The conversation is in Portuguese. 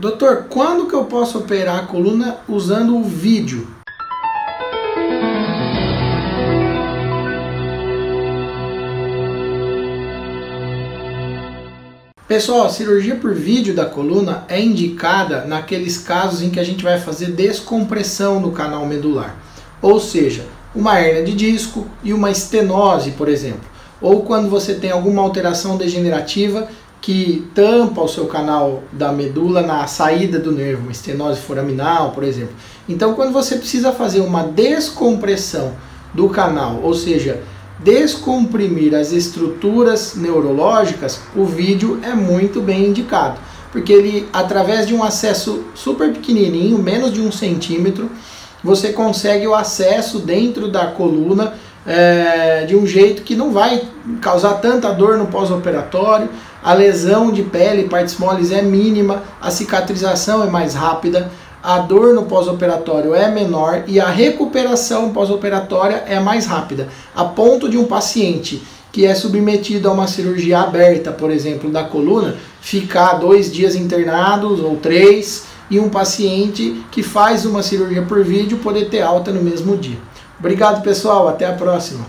Doutor, quando que eu posso operar a coluna usando o vídeo? Pessoal, a cirurgia por vídeo da coluna é indicada naqueles casos em que a gente vai fazer descompressão no canal medular. Ou seja, uma hernia de disco e uma estenose, por exemplo. Ou quando você tem alguma alteração degenerativa que tampa o seu canal da medula na saída do nervo, uma estenose foraminal, por exemplo. Então, quando você precisa fazer uma descompressão do canal, ou seja, descomprimir as estruturas neurológicas, o vídeo é muito bem indicado, porque ele, através de um acesso super pequenininho, menos de um centímetro, você consegue o acesso dentro da coluna é, de um jeito que não vai causar tanta dor no pós-operatório, a lesão de pele, partes moles é mínima, a cicatrização é mais rápida, a dor no pós-operatório é menor e a recuperação pós-operatória é mais rápida, a ponto de um paciente que é submetido a uma cirurgia aberta, por exemplo, da coluna, ficar dois dias internados ou três, e um paciente que faz uma cirurgia por vídeo poder ter alta no mesmo dia. Obrigado, pessoal. Até a próxima.